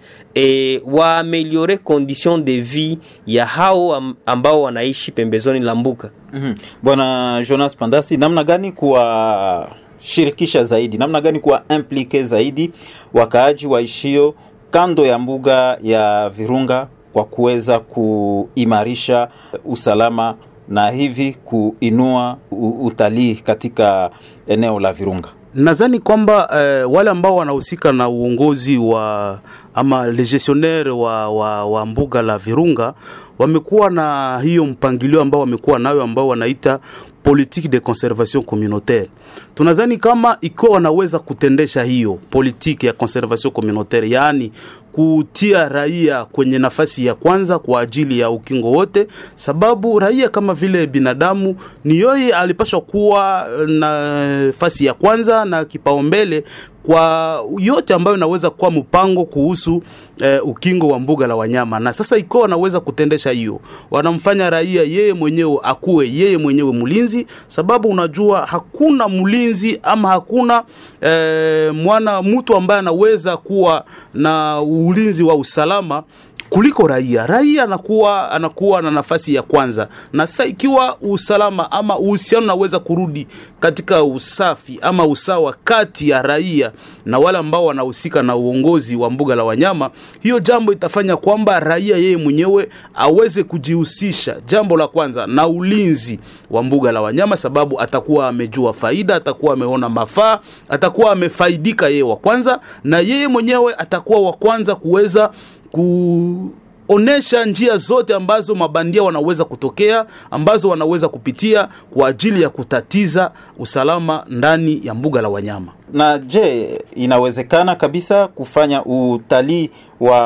e, waameliore condition de vie ya hao ambao wanaishi pembezoni la mbuga.
mm -hmm. Bwana Jonas Pandasi, namna gani kuwa shirikisha zaidi, namna gani kuwa implike zaidi wakaaji waishio kando ya mbuga ya Virunga kwa kuweza kuimarisha usalama na hivi kuinua utalii katika eneo la Virunga.
Nadhani kwamba eh, wale ambao wanahusika na uongozi wa ama le gestionnaire wa, wa, wa mbuga la Virunga wamekuwa na hiyo mpangilio ambao wamekuwa nayo ambao wanaita politique de conservation communautaire. Tunadhani kama ikiwa wanaweza kutendesha hiyo politique ya conservation communautaire, yaani kutia raia kwenye nafasi ya kwanza kwa ajili ya ukingo wote, sababu raia kama vile binadamu ni yoye alipashwa kuwa na nafasi ya kwanza na kipaumbele kwa yote ambayo inaweza kuwa mpango kuhusu eh, ukingo wa mbuga la wanyama. Na sasa ikiwa wanaweza kutendesha hiyo, wanamfanya raia yeye mwenyewe akuwe yeye mwenyewe mlinzi, sababu unajua hakuna mlinzi ama hakuna eh, mwana mtu ambaye anaweza kuwa na ulinzi wa usalama kuliko raia. Raia anakuwa anakuwa na nafasi ya kwanza, na sasa ikiwa usalama ama uhusiano unaweza kurudi katika usafi ama usawa kati ya raia na wale ambao wanahusika na uongozi wa mbuga la wanyama, hiyo jambo itafanya kwamba raia yeye mwenyewe aweze kujihusisha, jambo la kwanza, na ulinzi wa mbuga la wanyama, sababu atakuwa amejua faida, atakuwa ameona mafaa, atakuwa amefaidika yeye wa kwanza, na yeye mwenyewe atakuwa wa kwanza kuweza kuonesha njia zote ambazo mabandia wanaweza kutokea, ambazo wanaweza kupitia kwa ajili ya kutatiza usalama ndani ya mbuga la wanyama.
Na je, inawezekana kabisa kufanya utalii wa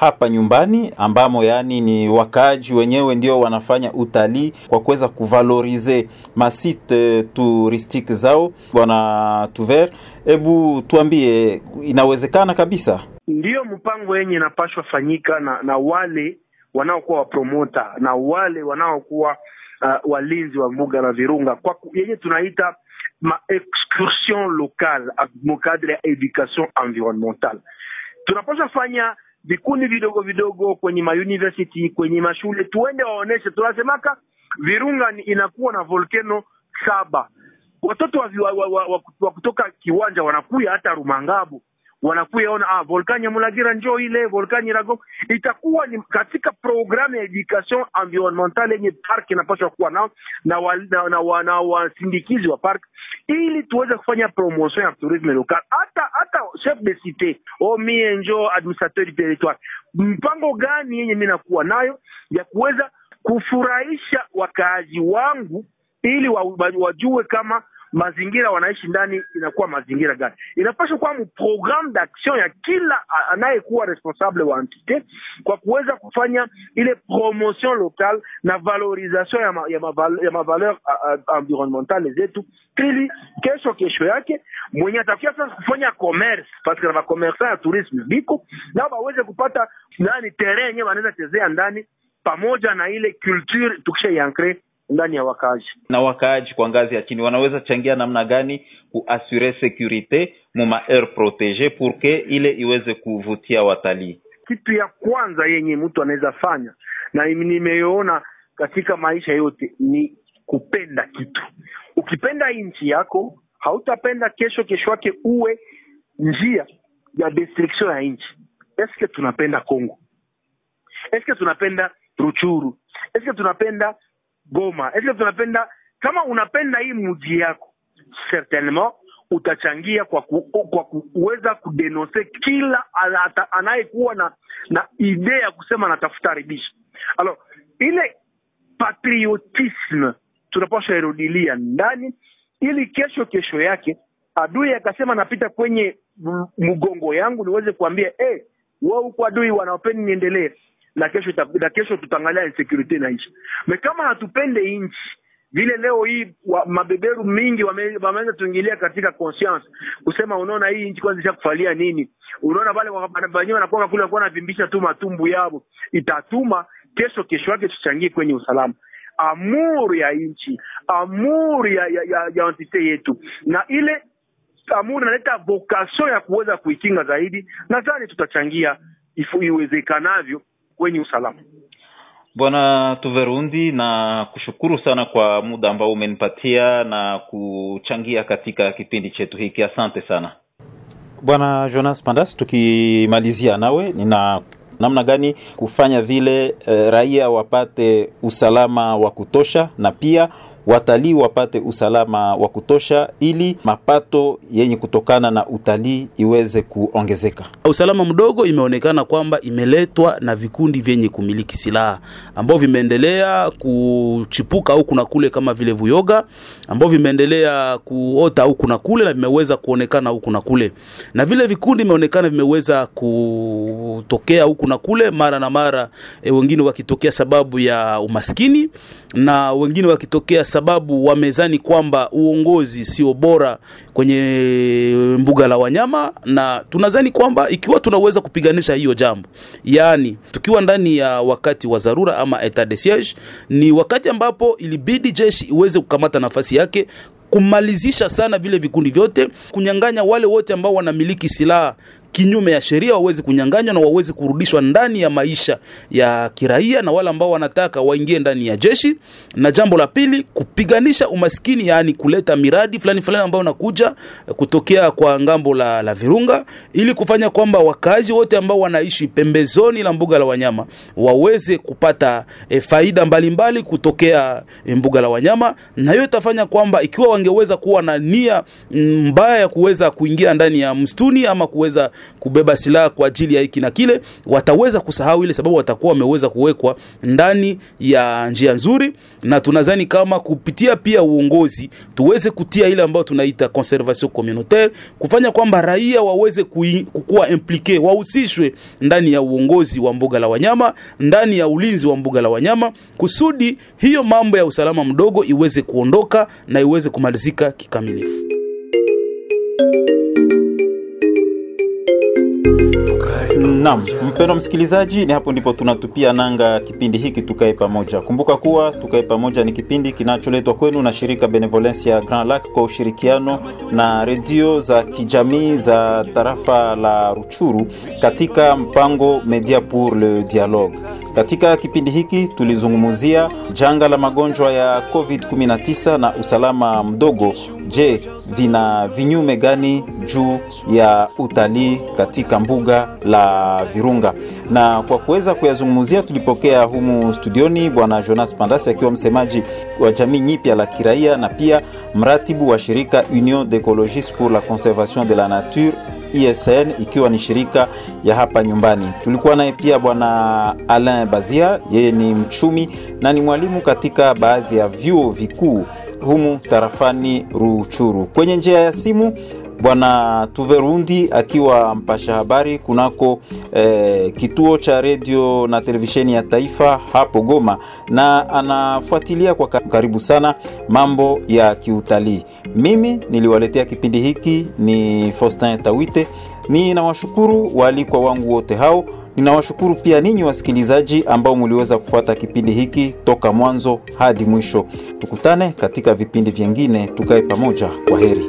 hapa nyumbani ambamo yani ni wakaaji wenyewe ndio wanafanya utalii kwa kuweza kuvalorize masite touristique zao? Bwana Tuver, hebu tuambie, inawezekana kabisa?
Ndiyo mpango yenye inapashwa fanyika na, na wale wanaokuwa wapromota na wale wanaokuwa uh, walinzi wa mbuga la Virunga kwa yenye tunaita ma excursion locale mukadre ya education environnementale. Tunapaswa fanya vikundi vidogo vidogo kwenye mauniversity kwenye mashule, tuende waoneshe. Tunasemaka Virunga inakuwa na volcano saba. Watoto wa, wa, wa, wa, wa, kutoka kiwanja wanakuya hata Rumangabo wanakuya ona ah, volkani ya Mulagira njo ile volkani Irago itakuwa ni katika programu ya education environnementale yenye park inapaswa kuwa nao na na, na, wa, na wasindikizi wa park ili tuweze kufanya promotion ya tourisme local. Hata hata chef de cité au mie njo administrateur du territoire, mpango gani yenye mimi nakuwa nayo ya kuweza kufurahisha wakaaji wangu ili wa, wa, wajue kama mazingira wanaishi ndani inakuwa mazingira gani. Inapaswa kuwa programme d'action ya kila anayekuwa responsable wa entité kwa kuweza kufanya ile promotion locale na valorisation ya, ma, ya, maval, ya mavaleur environnementale zetu, ili kesho kesho yake mwenye atafikia sasa kufanya commerce que na makomersa ya tourisme biko nao baweze kupata nani terrain yenyewe wanaweza chezea ndani pamoja na ile culture tukishaiancre ndani ya wakaaji.
na wakaaji kwa ngazi ya chini wanaweza changia namna gani kuassure securite muma air protege pour que ile iweze kuvutia watalii
kitu ya kwanza yenye mtu anaweza fanya na nimeona katika maisha yote ni kupenda kitu. Ukipenda nchi yako, hautapenda kesho kesho yake uwe njia ya destruction ya nchi. Eske tunapenda Kongo? Eske tunapenda Ruchuru? Eske tunapenda Goma? Eske tunapenda kama unapenda hii mji yako, certainement utachangia kwa ku, kwa kuweza kudenonse kila anayekuwa na na idea ya kusema anatafuta haribisha. Alors ile patriotisme tunapaswa irudilia ndani, ili kesho kesho yake adui akasema napita kwenye mgongo yangu niweze kuambia eh, wewe huko adui wanaopeni niendelee, na kesho na kesho tutaangalia insecurity na nchi. Me kama hatupende nchi vile leo hii wa, mabeberu mingi wame- wameanza tuingilia katika conscience kusema, unaona hii nchi kwanza ishakufalia nini? Unaona wale wa- wa- wenyewe wanakuwa kule wanakuwa wanavimbisha tu matumbu yao, itatuma kesho kesho yake tuchangie kwenye usalama amuru ya nchi, amuru ya ya, ya, ya entite yetu, na ile amuru inaleta vocation ya kuweza kuikinga zaidi. Nadhani tutachangia iwezekanavyo kwenye usalama.
bwana tuverundi na kushukuru sana kwa muda ambao umenipatia na kuchangia katika kipindi chetu hiki asante sana bwana jonas pandas tukimalizia nawe nina namna gani kufanya vile eh, raia wapate usalama wa kutosha na pia watalii wapate usalama wa kutosha ili mapato yenye kutokana na utalii iweze kuongezeka.
Usalama mdogo imeonekana kwamba imeletwa na vikundi vyenye kumiliki silaha ambao vimeendelea kuchipuka huku na kule kama vile vuyoga ambao vimeendelea kuota huku na kule na vimeweza kuonekana huku na kule. Na vile vikundi vimeonekana vimeweza kutokea huku na kule mara na mara e, wengine wakitokea sababu ya umaskini na wengine wakitokea sababu wamezani kwamba uongozi sio bora kwenye mbuga la wanyama, na tunazani kwamba ikiwa tunaweza kupiganisha hiyo jambo, yaani tukiwa ndani ya wakati wa dharura ama etat de siege, ni wakati ambapo ilibidi jeshi iweze kukamata nafasi yake kumalizisha sana vile vikundi vyote, kunyang'anya wale wote ambao wanamiliki silaha kinyume ya sheria waweze kunyanganywa na waweze kurudishwa ndani ya maisha ya kiraia, na wale ambao wanataka waingie ndani ya jeshi. Na jambo la pili, kupiganisha umaskini, yaani kuleta miradi fulani fulani ambayo nakuja kutokea kwa ng'ambo la, la Virunga, ili kufanya kwamba wakazi wote ambao wanaishi pembezoni la mbuga la wanyama waweze kupata e, faida mbalimbali mbali kutokea e, mbuga la wanyama, na hiyo itafanya kwamba ikiwa wangeweza kuwa na nia mbaya ya kuweza kuingia ndani ya msituni ama kuweza kubeba silaha kwa ajili ya hiki na kile, wataweza kusahau ile, sababu watakuwa wameweza kuwekwa ndani ya njia nzuri, na tunadhani kama kupitia pia uongozi tuweze kutia ile ambayo tunaita conservation communautaire, kufanya kwamba raia waweze kukuwa implike, wahusishwe ndani ya uongozi wa mbuga la wanyama, ndani ya ulinzi wa mbuga la wanyama, kusudi hiyo mambo ya usalama mdogo iweze kuondoka na iweze kumalizika kikamilifu.
Naam, mpendo msikilizaji, ni hapo ndipo tunatupia nanga kipindi hiki Tukae Pamoja. Kumbuka kuwa Tukae Pamoja ni kipindi kinacholetwa kwenu na shirika Benevolence ya Grand Lac kwa ushirikiano na redio za kijamii za tarafa la Ruchuru katika mpango Media pour le Dialogue. Katika kipindi hiki tulizungumzia janga la magonjwa ya COVID-19 na usalama mdogo. Je, vina vinyume gani juu ya utalii katika mbuga la Virunga? Na kwa kuweza kuyazungumzia, tulipokea humu studioni bwana Jonas Pandasi akiwa msemaji wa jamii nyipya la kiraia na pia mratibu wa shirika Union d'Ecologistes pour la Conservation de la Nature ISN ikiwa ni shirika ya hapa nyumbani. Tulikuwa naye pia bwana Alain Bazia, yeye ni mchumi na ni mwalimu katika baadhi ya vyuo vikuu humu tarafani Ruchuru. Kwenye njia ya simu bwana Tuverundi akiwa mpasha habari kunako eh, kituo cha redio na televisheni ya taifa hapo Goma, na anafuatilia kwa karibu sana mambo ya kiutalii. Mimi niliwaletea kipindi hiki ni fostin Tawite. Ninawashukuru waalikwa wangu wote hao. Ninawashukuru pia ninyi wasikilizaji ambao muliweza kufuata kipindi hiki toka mwanzo hadi mwisho. Tukutane katika vipindi vyengine, tukae pamoja. Kwa heri.